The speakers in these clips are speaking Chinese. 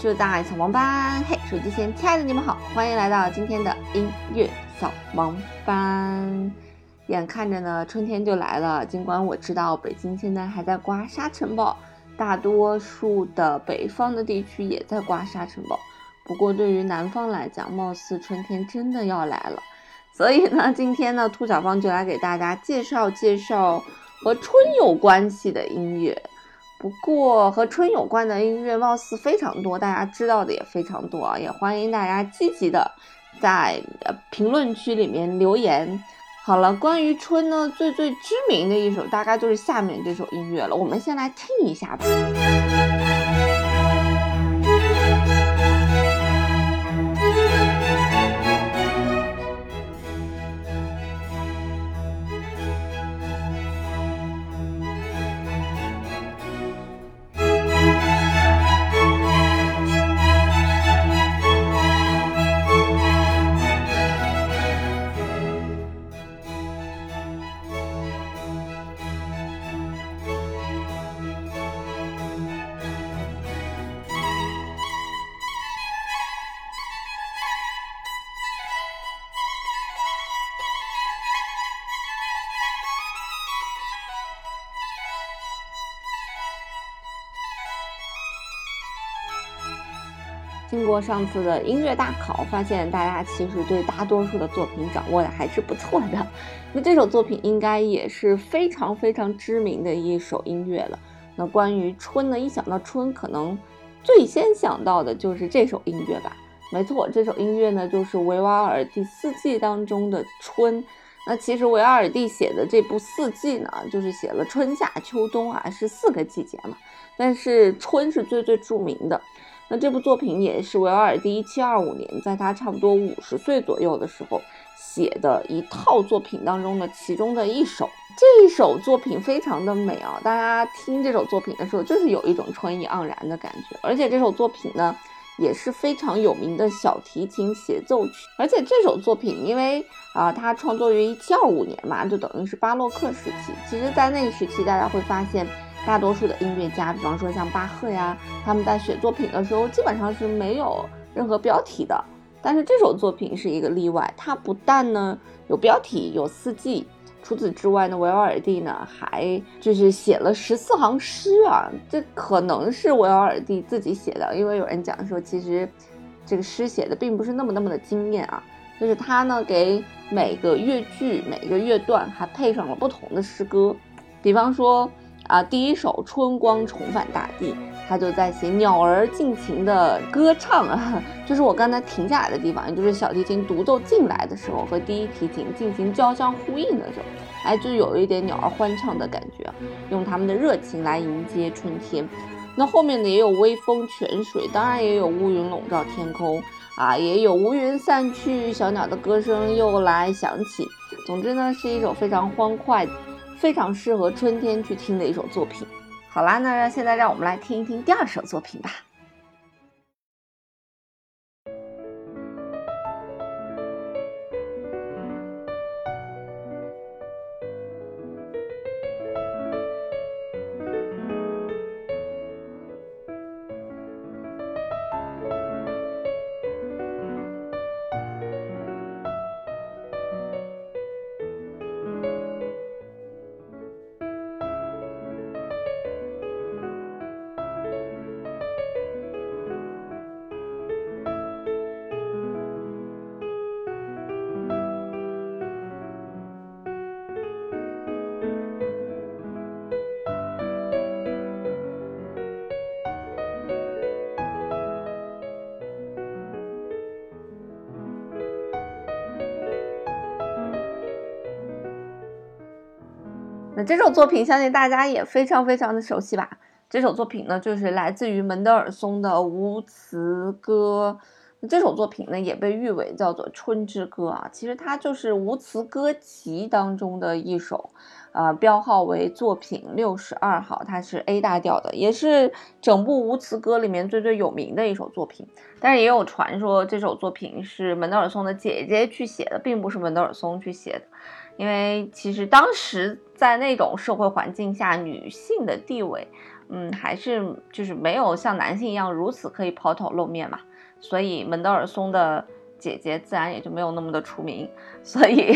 音乐不迷路，就在小盲班。嘿，手机前亲爱的你们好，欢迎来到今天的音乐小盲班。眼看着呢，春天就来了。尽管我知道北京现在还在刮沙尘暴，大多数的北方的地区也在刮沙尘暴。不过对于南方来讲，貌似春天真的要来了。所以呢，今天呢，兔小芳就来给大家介绍介绍和春有关系的音乐。不过和春有关的音乐貌似非常多，大家知道的也非常多啊，也欢迎大家积极的在评论区里面留言。好了，关于春呢，最最知名的一首大概就是下面这首音乐了，我们先来听一下吧。经过上次的音乐大考，发现大家其实对大多数的作品掌握的还是不错的。那这首作品应该也是非常非常知名的一首音乐了。那关于春呢，一想到春，可能最先想到的就是这首音乐吧？没错，这首音乐呢就是维瓦尔第四季当中的春。那其实维瓦尔第写的这部四季呢，就是写了春夏秋冬啊，是四个季节嘛。但是春是最最著名的。那这部作品也是维瓦尔第一七二五年，在他差不多五十岁左右的时候写的一套作品当中的其中的一首。这一首作品非常的美啊，大家听这首作品的时候，就是有一种春意盎然的感觉。而且这首作品呢，也是非常有名的小提琴协奏曲。而且这首作品，因为啊，它创作于一七二五年嘛，就等于是巴洛克时期。其实，在那个时期，大家会发现。大多数的音乐家，比方说像巴赫呀，他们在写作品的时候基本上是没有任何标题的。但是这首作品是一个例外，它不但呢有标题，有四季，除此之外呢，维瓦尔第呢还就是写了十四行诗啊，这可能是维瓦尔第自己写的，因为有人讲说其实这个诗写的并不是那么那么的惊艳啊，就是他呢给每个乐句、每个乐段还配上了不同的诗歌，比方说。啊，第一首《春光重返大地》，他就在写鸟儿尽情的歌唱啊，就是我刚才停下来的地方，也就是小提琴独奏进来的时候和第一提琴进行交相呼应的时候，哎，就有一点鸟儿欢唱的感觉，用他们的热情来迎接春天。那后面呢，也有微风泉水，当然也有乌云笼罩天空啊，也有乌云散去，小鸟的歌声又来响起。总之呢，是一首非常欢快。非常适合春天去听的一首作品。好啦，那现在让我们来听一听第二首作品吧。这首作品相信大家也非常非常的熟悉吧？这首作品呢，就是来自于门德尔松的《无词歌》。这首作品呢，也被誉为叫做《春之歌》啊。其实它就是无词歌集当中的一首，呃，标号为作品六十二号，它是 A 大调的，也是整部无词歌里面最最有名的一首作品。但是也有传说，这首作品是门德尔松的姐姐去写的，并不是门德尔松去写的。因为其实当时在那种社会环境下，女性的地位，嗯，还是就是没有像男性一样如此可以抛头露面嘛，所以门德尔松的姐姐自然也就没有那么的出名。所以，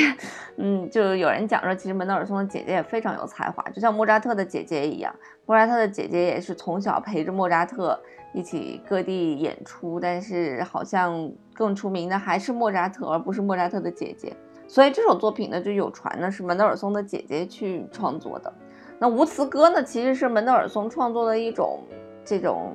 嗯，就有人讲说，其实门德尔松的姐姐也非常有才华，就像莫扎特的姐姐一样。莫扎特的姐姐也是从小陪着莫扎特一起各地演出，但是好像更出名的还是莫扎特，而不是莫扎特的姐姐。所以这首作品呢，就有传呢是门德尔松的姐姐去创作的。那无词歌呢，其实是门德尔松创作的一种这种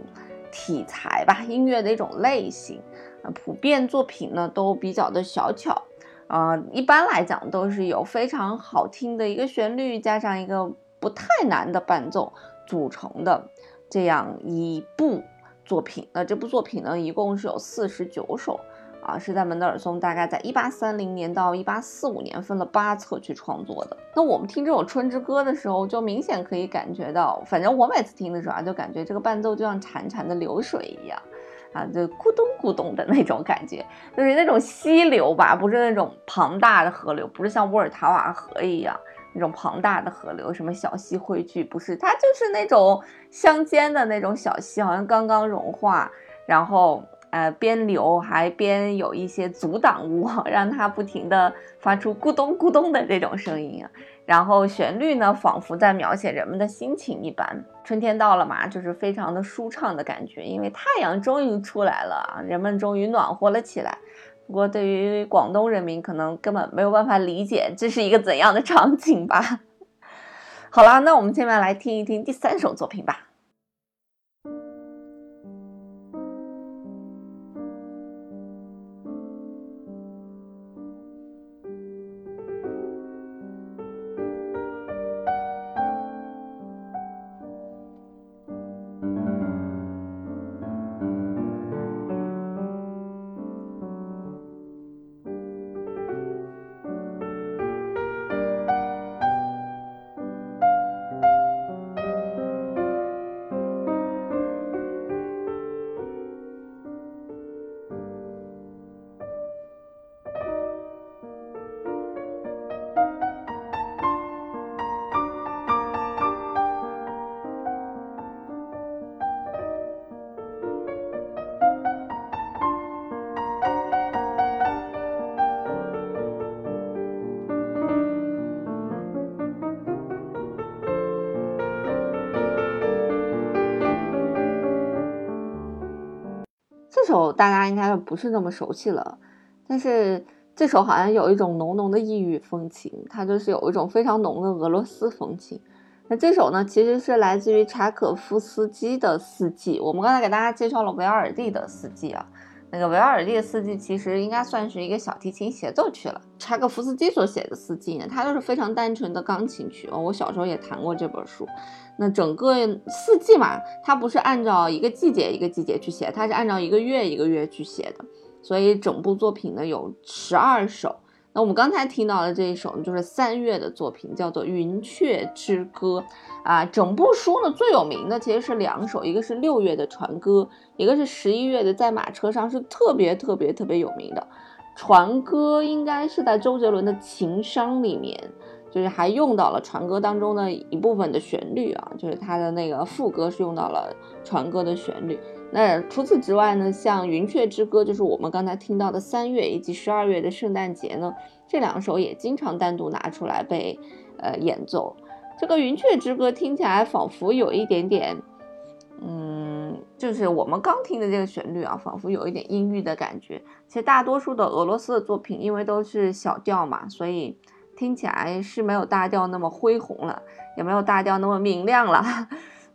题材吧，音乐的一种类型。呃，普遍作品呢都比较的小巧，呃，一般来讲都是有非常好听的一个旋律，加上一个不太难的伴奏组成的这样一部作品。那这部作品呢，一共是有四十九首。啊，是在门德尔松大概在一八三零年到一八四五年分了八册去创作的。那我们听这首《春之歌》的时候，就明显可以感觉到，反正我每次听的时候啊，就感觉这个伴奏就像潺潺的流水一样，啊，就咕咚咕咚的那种感觉，就是那种溪流吧，不是那种庞大的河流，不是像沃尔塔瓦河一样那种庞大的河流，什么小溪汇聚，不是，它就是那种乡间的那种小溪，好像刚刚融化，然后。呃，边流还边有一些阻挡物，让它不停的发出咕咚咕咚的这种声音。然后旋律呢，仿佛在描写人们的心情一般。春天到了嘛，就是非常的舒畅的感觉，因为太阳终于出来了啊，人们终于暖和了起来。不过对于广东人民，可能根本没有办法理解这是一个怎样的场景吧。好啦，那我们下面来听一听第三首作品吧。大家应该不是那么熟悉了，但是这首好像有一种浓浓的异域风情，它就是有一种非常浓的俄罗斯风情。那这首呢，其实是来自于柴可夫斯基的《四季》。我们刚才给大家介绍了维尔蒂的《四季》啊。那个维尔尔第的四季其实应该算是一个小提琴协奏曲了。柴可夫斯基所写的四季呢，它就是非常单纯的钢琴曲哦。我小时候也弹过这本书。那整个四季嘛，它不是按照一个季节一个季节去写，它是按照一个月一个月去写的。所以整部作品呢有十二首。那我们刚才听到的这一首呢，就是三月的作品，叫做《云雀之歌》啊。整部书呢最有名的其实是两首，一个是六月的船歌，一个是十一月的在马车上，是特别特别特别有名的。船歌应该是在周杰伦的《情商》里面，就是还用到了船歌当中的一部分的旋律啊，就是他的那个副歌是用到了船歌的旋律。那除此之外呢，像《云雀之歌》就是我们刚才听到的三月以及十二月的圣诞节呢，这两首也经常单独拿出来被呃演奏。这个《云雀之歌》听起来仿佛有一点点，嗯，就是我们刚听的这个旋律啊，仿佛有一点阴郁的感觉。其实大多数的俄罗斯的作品，因为都是小调嘛，所以听起来是没有大调那么恢宏了，也没有大调那么明亮了。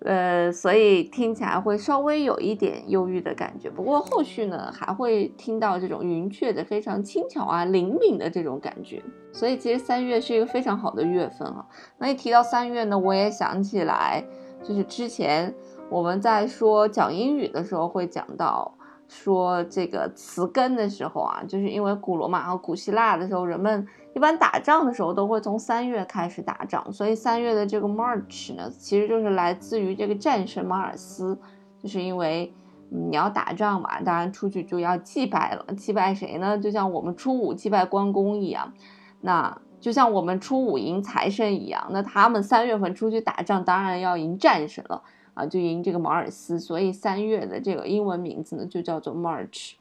呃，所以听起来会稍微有一点忧郁的感觉。不过后续呢，还会听到这种云雀的非常轻巧啊、灵敏的这种感觉。所以其实三月是一个非常好的月份啊。那一提到三月呢，我也想起来，就是之前我们在说讲英语的时候会讲到。说这个词根的时候啊，就是因为古罗马和古希腊的时候，人们一般打仗的时候都会从三月开始打仗，所以三月的这个 March 呢，其实就是来自于这个战神马尔斯，就是因为你要打仗嘛，当然出去就要祭拜了，祭拜谁呢？就像我们初五祭拜关公一样，那就像我们初五迎财神一样，那他们三月份出去打仗，当然要迎战神了。啊，就迎这个马尔斯，所以三月的这个英文名字呢就叫做 March。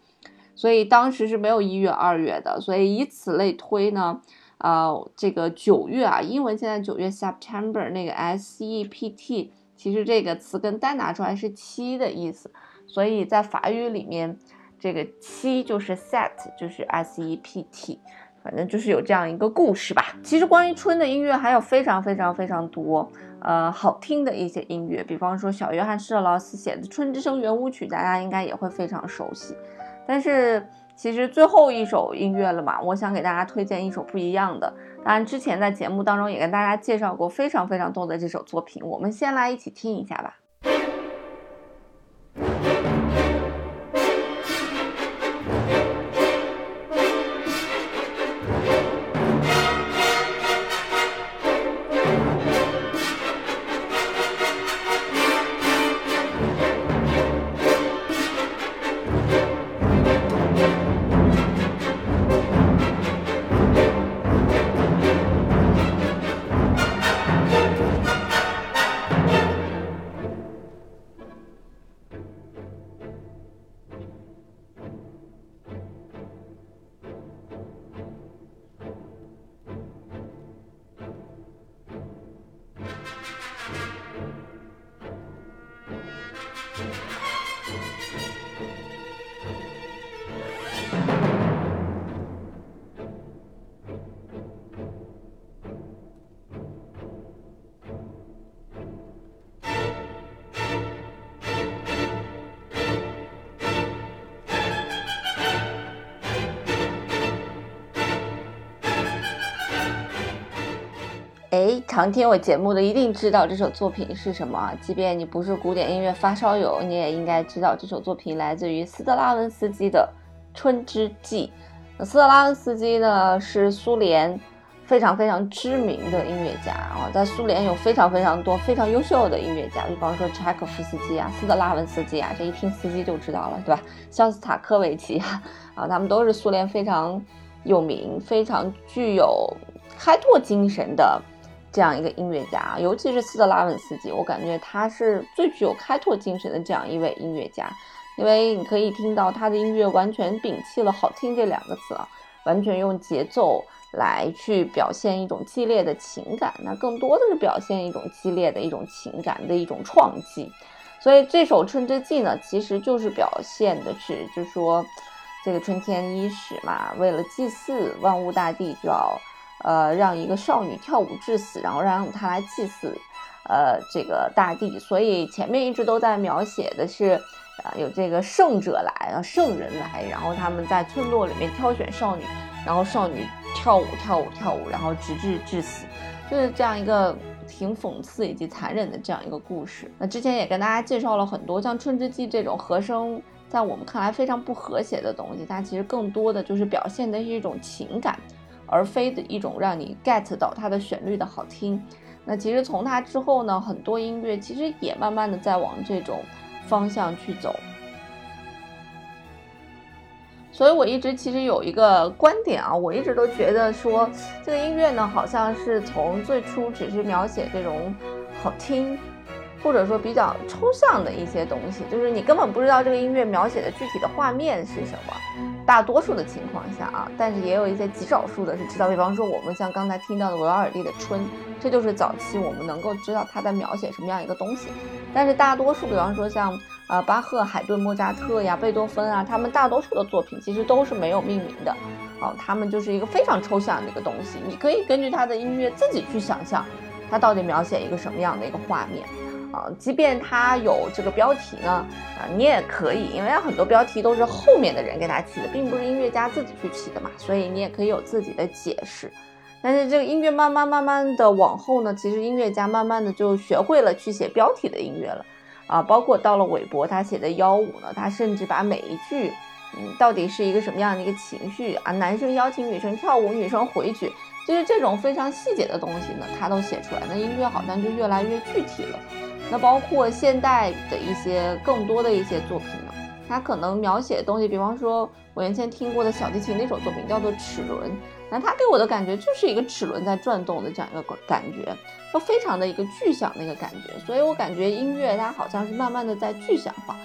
所以当时是没有一月、二月的，所以以此类推呢，啊，这个九月啊，英文现在九月 September 那个 S E P T，其实这个词根单拿出来是七的意思，所以在法语里面，这个七就是 set，就是 S E P T，反正就是有这样一个故事吧。其实关于春的音乐还有非常非常非常多，呃，好听的一些音乐，比方说小约翰施特劳斯写的《春之声圆舞曲》，大家应该也会非常熟悉。但是其实最后一首音乐了嘛，我想给大家推荐一首不一样的。当然之前在节目当中也跟大家介绍过非常非常多的这首作品，我们先来一起听一下吧。哎，常听我节目的一定知道这首作品是什么。即便你不是古典音乐发烧友，你也应该知道这首作品来自于斯特拉文斯基的《春之祭》。那斯特拉文斯基呢，是苏联非常非常知名的音乐家啊，在苏联有非常非常多非常优秀的音乐家，比方说柴可夫斯基啊、斯特拉文斯基啊，这一听司机就知道了，对吧？肖斯塔科维奇啊，啊，他们都是苏联非常有名、非常具有开拓精神的。这样一个音乐家，尤其是斯特拉文斯基，我感觉他是最具有开拓精神的这样一位音乐家，因为你可以听到他的音乐完全摒弃了“好听”这两个字啊，完全用节奏来去表现一种激烈的情感，那更多的是表现一种激烈的一种情感的一种创记。所以这首《春之祭》呢，其实就是表现的是，就是说这个春天伊始嘛，为了祭祀万物大地，就要。呃，让一个少女跳舞致死，然后让她来祭祀，呃，这个大地。所以前面一直都在描写的是，啊，有这个圣者来，啊，圣人来，然后他们在村落里面挑选少女，然后少女跳舞跳舞跳舞，然后直至致死，就是这样一个挺讽刺以及残忍的这样一个故事。那之前也跟大家介绍了很多像《春之祭》这种和声在我们看来非常不和谐的东西，它其实更多的就是表现的是一种情感。而非的一种让你 get 到它的旋律的好听。那其实从它之后呢，很多音乐其实也慢慢的在往这种方向去走。所以我一直其实有一个观点啊，我一直都觉得说这个音乐呢，好像是从最初只是描写这种好听，或者说比较抽象的一些东西，就是你根本不知道这个音乐描写的具体的画面是什么。大多数的情况下啊，但是也有一些极少数的是知道，比方说我们像刚才听到的维瓦尔第的《春》，这就是早期我们能够知道他在描写什么样一个东西。但是大多数，比方说像呃巴赫、海顿、莫扎特呀、贝多芬啊，他们大多数的作品其实都是没有命名的，啊，他们就是一个非常抽象的一个东西，你可以根据他的音乐自己去想象，他到底描写一个什么样的一个画面。啊，即便它有这个标题呢，啊，你也可以，因为很多标题都是后面的人给他起的，并不是音乐家自己去起的嘛，所以你也可以有自己的解释。但是这个音乐慢慢慢慢的往后呢，其实音乐家慢慢的就学会了去写标题的音乐了，啊，包括到了韦伯他写的幺五呢，他甚至把每一句，嗯，到底是一个什么样的一个情绪啊，男生邀请女生跳舞，女生回绝，就是这种非常细节的东西呢，他都写出来，那音乐好像就越来越具体了。那包括现代的一些更多的一些作品呢，它可能描写的东西，比方说我原先听过的小提琴那首作品叫做《齿轮》，那它给我的感觉就是一个齿轮在转动的这样一个感觉。都非常的一个具象的一个感觉。所以我感觉音乐它好像是慢慢的在具象化，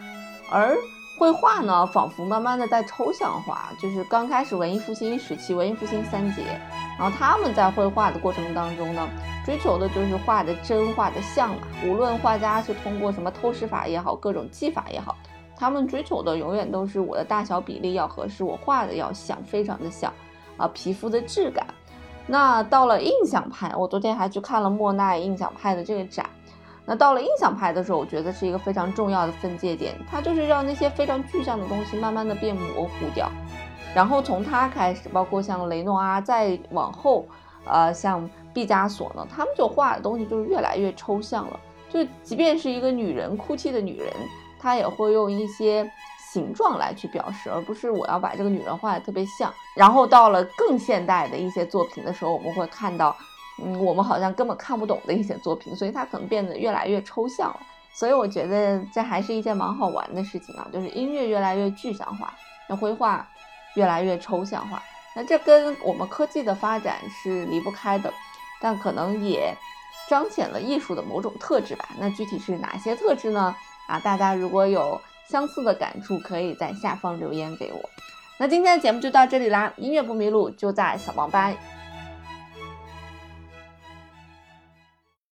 而绘画呢，仿佛慢慢的在抽象化。就是刚开始文艺复兴时期，文艺复兴三杰，然后他们在绘画的过程当中呢，追求的就是画的真、画的像嘛。无论画家是通过什么透视法也好，各种技法也好。他们追求的永远都是我的大小比例要合适，我画的要像，非常的像啊，皮肤的质感。那到了印象派，我昨天还去看了莫奈印象派的这个展。那到了印象派的时候，我觉得是一个非常重要的分界点，它就是让那些非常具象的东西慢慢的变模糊掉。然后从他开始，包括像雷诺阿再往后，呃，像毕加索呢，他们就画的东西就是越来越抽象了。就即便是一个女人哭泣的女人。他也会用一些形状来去表示，而不是我要把这个女人画得特别像。然后到了更现代的一些作品的时候，我们会看到，嗯，我们好像根本看不懂的一些作品，所以它可能变得越来越抽象了。所以我觉得这还是一件蛮好玩的事情啊，就是音乐越来越具象化，那绘画越来越抽象化。那这跟我们科技的发展是离不开的，但可能也彰显了艺术的某种特质吧。那具体是哪些特质呢？啊，大家如果有相似的感触，可以在下方留言给我。那今天的节目就到这里啦，音乐不迷路就在小盲班。